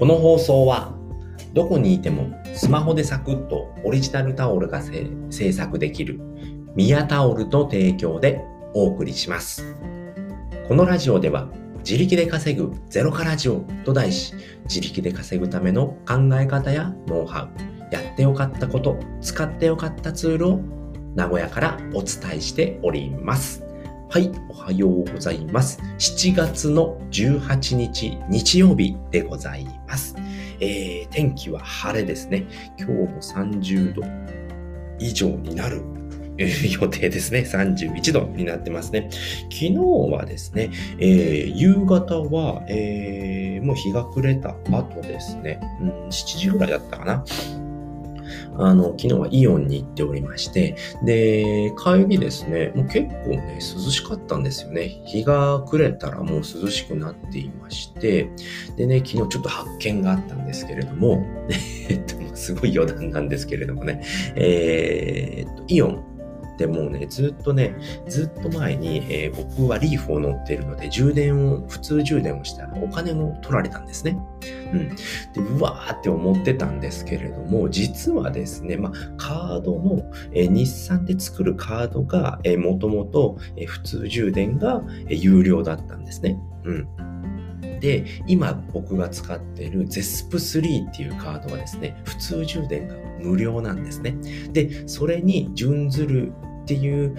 この放送はどこにいてもスマホでサクッとオリジナルタオルが制作できるミヤタオルの提供でお送りします。このラジオでは自力で稼ぐゼロからジオと題し自力で稼ぐための考え方やノウハウやってよかったこと使ってよかったツールを名古屋からお伝えしております。はい、おはようございます。7月の18日日曜日でございます。えー、天気は晴れですね。今日も30度以上になる予定ですね。31度になってますね。昨日はですね、えー、夕方は、えー、もう日が暮れた後ですね、うん、7時ぐらいだったかな。あの、昨日はイオンに行っておりまして、で、帰りですね、もう結構ね、涼しかったんですよね。日が暮れたらもう涼しくなっていまして、でね、昨日ちょっと発見があったんですけれども、えっと、すごい余談なんですけれどもね、えー、っと、イオンでもうね、ずっとね、ずっと前に、えー、僕はリーフを乗っているので、充電を、普通充電をしたらお金を取られたんですね。うん。で、うわーって思ってたんですけれども、実はですね、まあ、カードの、えー、日産で作るカードが、えー、もともと、えー、普通充電が、えー、有料だったんですね。うん。で、今僕が使っている ZESP3 っていうカードはですね、普通充電が無料なんですね。で、それに準ずるっていう、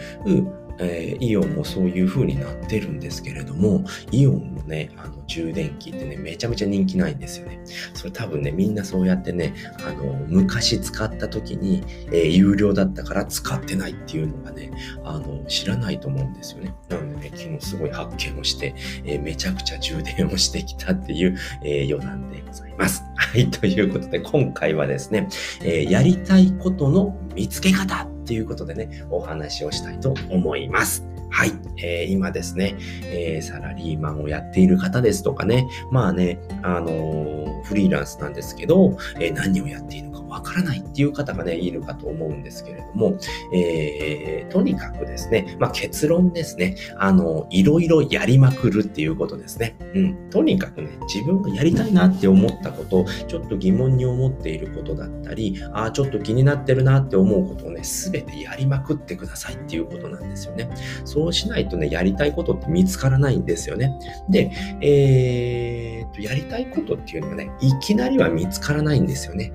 えー、イオンもそういう風になってるんですけれども、イオンのね、あの充電器ってね、めちゃめちゃ人気ないんですよね。それ多分ね、みんなそうやってね、あの、昔使った時に、えー、有料だったから使ってないっていうのがね、あの、知らないと思うんですよね。なのでね、昨日すごい発見をして、えー、めちゃくちゃ充電をしてきたっていう、え余談でございます。はい、ということで、今回はですね、えやりたいことの見つけ方ということでね、お話をしたいと思います。はい。えー、今ですね、えー、サラリーマンをやっている方ですとかね、まあね、あのー、フリーランスなんですけど、えー、何をやっているのかわからないっていう方がね、いるかと思うんですけれども、えー、とにかくですね、まあ、結論ですね、あの、いろいろやりまくるっていうことですね。うん。とにかくね、自分がやりたいなって思ったこと、ちょっと疑問に思っていることだったり、ああ、ちょっと気になってるなって思うことをね、すべてやりまくってくださいっていうことなんですよね。そうしないとね、やりたいことって見つからないんですよね。で、えー、と、やりたいことっていうのはね、いきなりは見つからないんですよね。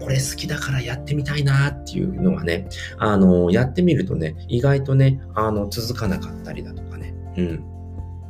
これ好きだからやってみたいなっていうのがね、あの、やってみるとね、意外とね、あの、続かなかったりだとかね。うん。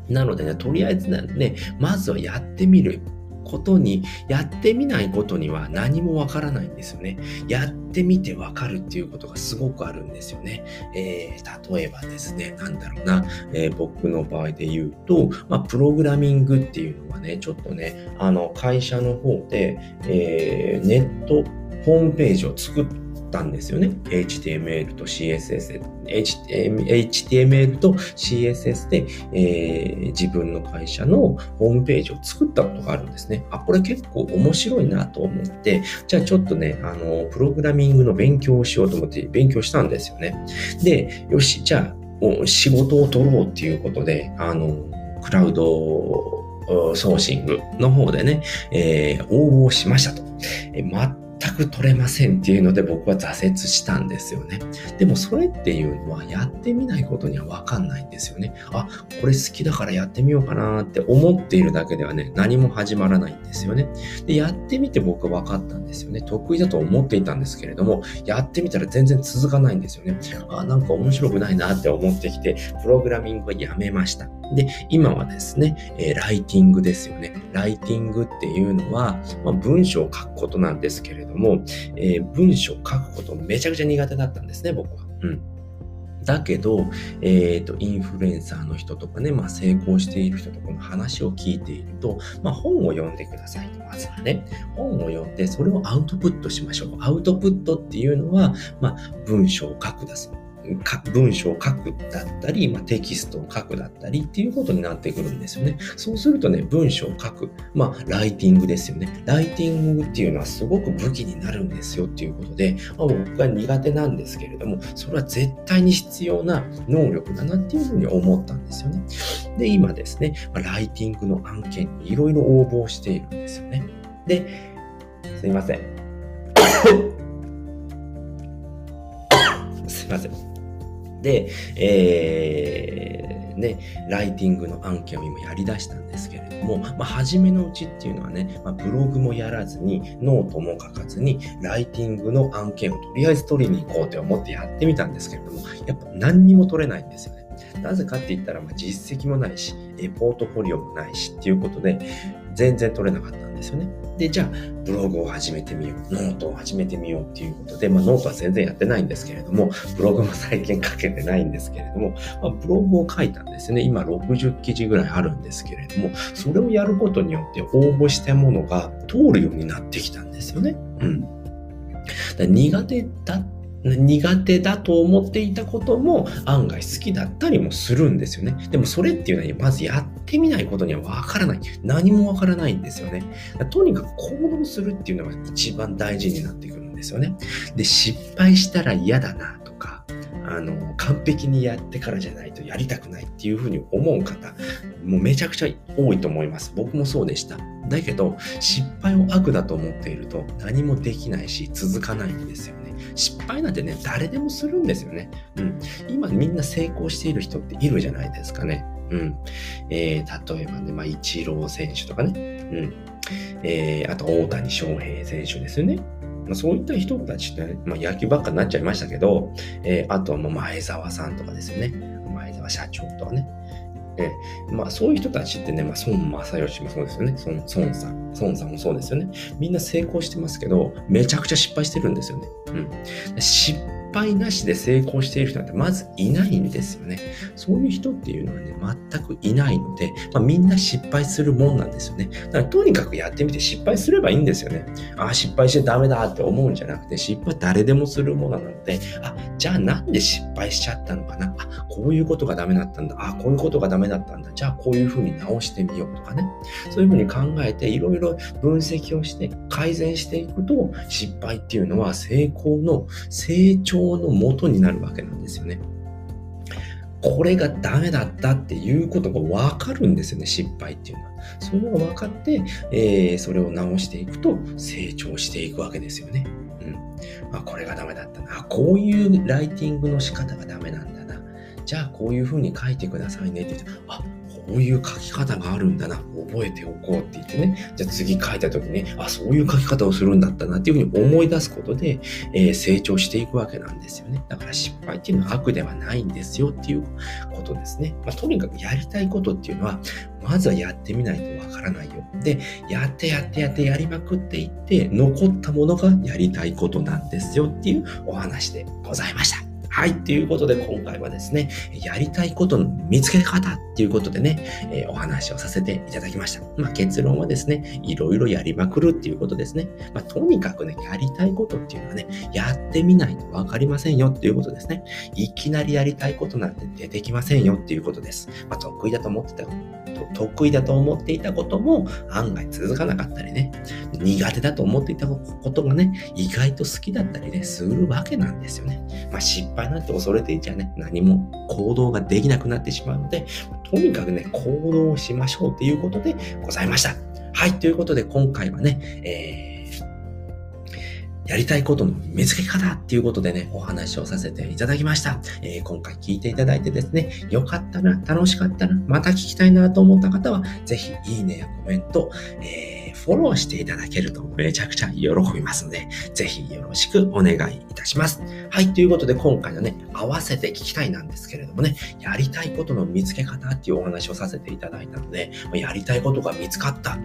なのでね、とりあえずね、まずはやってみる。ことに、やってみないことには何もわからないんですよね。やってみてわかるっていうことがすごくあるんですよね。えー、例えばですね、なんだろうな、えー、僕の場合で言うと、まあ、プログラミングっていうのはね、ちょっとね、あの、会社の方で、えー、ネット、ホームページを作ったんですよね。HTML と CSS で。HTML と CSS で、えー、自分の会社のホームページを作ったことがあるんですね。あ、これ結構面白いなと思って、じゃあちょっとね、あの、プログラミングの勉強をしようと思って勉強したんですよね。で、よし、じゃあ、仕事を取ろうっていうことで、あの、クラウドソーシングの方でね、えー、応募しましたと。えー全く取れませんっていうので僕は挫折したんですよね。でもそれっていうのはやってみないことにはわかんないんですよね。あ、これ好きだからやってみようかなって思っているだけではね、何も始まらないんですよね。で、やってみて僕は分かったんですよね。得意だと思っていたんですけれども、やってみたら全然続かないんですよね。あ、なんか面白くないなって思ってきて、プログラミングはやめました。で、今はですね、えー、ライティングですよね。ライティングっていうのは、まあ、文章を書くことなんですけれども、えー、文章を書くことめちゃくちゃ苦手だったんですね、僕は。うん。だけど、えっ、ー、と、インフルエンサーの人とかね、まあ、成功している人とかの話を聞いていると、まあ、本を読んでくださいと、まずはね。本を読んで、それをアウトプットしましょう。アウトプットっていうのは、まあ、文章を書くだす。文章を書くだったり、まあ、テキストを書くだったりっていうことになってくるんですよね。そうするとね、文章を書く。まあ、ライティングですよね。ライティングっていうのはすごく武器になるんですよっていうことで、まあ、僕が苦手なんですけれども、それは絶対に必要な能力だなっていうふうに思ったんですよね。で、今ですね、ま、ライティングの案件にいろいろ応募しているんですよね。で、すいません。すいません。で、えー、ね、ライティングの案件を今やり出したんですけれども、まあ、初めのうちっていうのはね、まあ、ブログもやらずに、ノートも書かずに、ライティングの案件をとりあえず取りに行こうって思ってやってみたんですけれども、やっぱ何にも取れないんですよね。なぜかって言ったら、まあ、実績もないし、えポートフォリオもないしっていうことで、全然取れなかったんですよね。で、じゃあ、ブログを始めてみよう、ノートを始めてみようっていうことで、まあ、ノートは全然やってないんですけれども、ブログも最近書けてないんですけれども、まあ、ブログを書いたんですね。今60記事ぐらいあるんですけれども、それをやることによって応募したものが通るようになってきたんですよね。うん。苦手だっ苦手だと思っていたことも案外好きだったりもするんですよね。でもそれっていうのはまずやってみないことにはわからない。何もわからないんですよね。とにかく行動するっていうのが一番大事になってくるんですよね。で、失敗したら嫌だなとか、あの、完璧にやってからじゃないとやりたくないっていうふうに思う方、もうめちゃくちゃ多いと思います。僕もそうでした。だけど、失敗を悪だと思っていると何もできないし続かないんですよ。失敗なんてね、誰でもするんですよね。うん。今みんな成功している人っているじゃないですかね。うん。えー、例えばね、まあ、イチロー選手とかね。うん。えー、あと大谷翔平選手ですよね。まあ、そういった人たちって、ね、まあ、野球ばっかになっちゃいましたけど、えー、あとはもう前澤さんとかですよね。前澤社長とかね。えー、まあそういう人たちってね、まあ孫正義もそうですよね。孫孫さん。孫さんもそうですよね。みんな成功してますけど、めちゃくちゃ失敗してるんですよね。うん。失敗なしで成功している人なんてまずいないんですよね。そういう人っていうのはね、全くいないので、まあ、みんな失敗するもんなんですよね。だからとにかくやってみて失敗すればいいんですよね。ああ、失敗してダメだって思うんじゃなくて、失敗誰でもするものなので、あ、じゃあなんで失敗しちゃったのかな。あ、こういうことがダメだったんだ。あ、こういうことがダメだったんだ。じゃあこういうふうに直してみようとかね。そういうふうに考えて、いろいろ分析をして改善していくと、失敗っていうのは成功の成長のもとになるわけなんですよね。これがダメだったっていうことがわかるんですよね、失敗っていうのは。それが分かって、えー、それを直していくと成長していくわけですよね。うん。あ、これがダメだったな。こういうライティングの仕方がダメなんだな。じゃあこういうふうに書いてくださいねって言って、あ、こういう書き方があるんだな、覚えておこうって言ってね、じゃあ次書いた時に、あ、そういう書き方をするんだったなっていうふうに思い出すことで、えー、成長していくわけなんですよね。だから失敗っていうのは悪ではないんですよっていうことですね。まあ、とにかくやりたいことっていうのは、まずはやってみないとわからないよ。で、やってやってやってやりまくっていって、残ったものがやりたいことなんですよっていうお話でございました。はい。ということで、今回はですね、やりたいことの見つけ方っていうことでね、えー、お話をさせていただきました。まあ、結論はですね、いろいろやりまくるっていうことですね。まあ、とにかくね、やりたいことっていうのはね、やってみないとわかりませんよっていうことですね。いきなりやりたいことなんて出てきませんよっていうことです。まあ、得意だと思ってた得意だと思っていたことも案外続かなかったりね、苦手だと思っていたことがね、意外と好きだったりね、するわけなんですよね。まあ失敗なんて恐れていちゃね、何も行動ができなくなってしまうので、とにかくね、行動をしましょうということでございました。はい、ということで今回はね、えーやりたいことの見つけ方っていうことでね、お話をさせていただきました。えー、今回聞いていただいてですね、よかったな、楽しかったな、また聞きたいなと思った方は、ぜひいいねやコメント、えーフォローしていただけるとめちゃくちゃ喜びますので、ぜひよろしくお願いいたします。はい、ということで今回のね、合わせて聞きたいなんですけれどもね、やりたいことの見つけ方っていうお話をさせていただいたので、やりたいことが見つかった。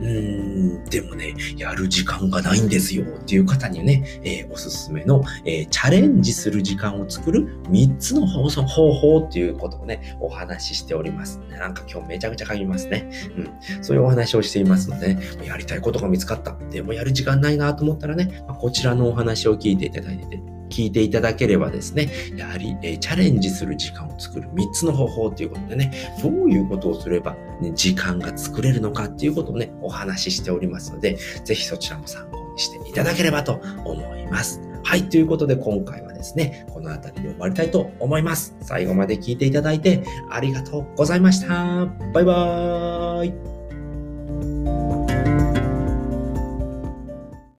うーん、でもね、やる時間がないんですよっていう方にね、えー、おすすめの、えー、チャレンジする時間を作る3つの方法っていうことをね、お話ししております。なんか今日めちゃくちゃ書きますね。うん。そういうお話をしていますので、ね、やりたいことが見つかった。でもやる時間ないなと思ったらね、ま、こちらのお話を聞いていただいて、聞いていただければですね、やはり、え、チャレンジする時間を作る3つの方法ということでね、どういうことをすれば、ね、時間が作れるのかっていうことをね、お話ししておりますので、ぜひそちらも参考にしていただければと思います。はい、ということで今回はですね、この辺りで終わりたいと思います。最後まで聞いていただいてありがとうございました。バイバーイ。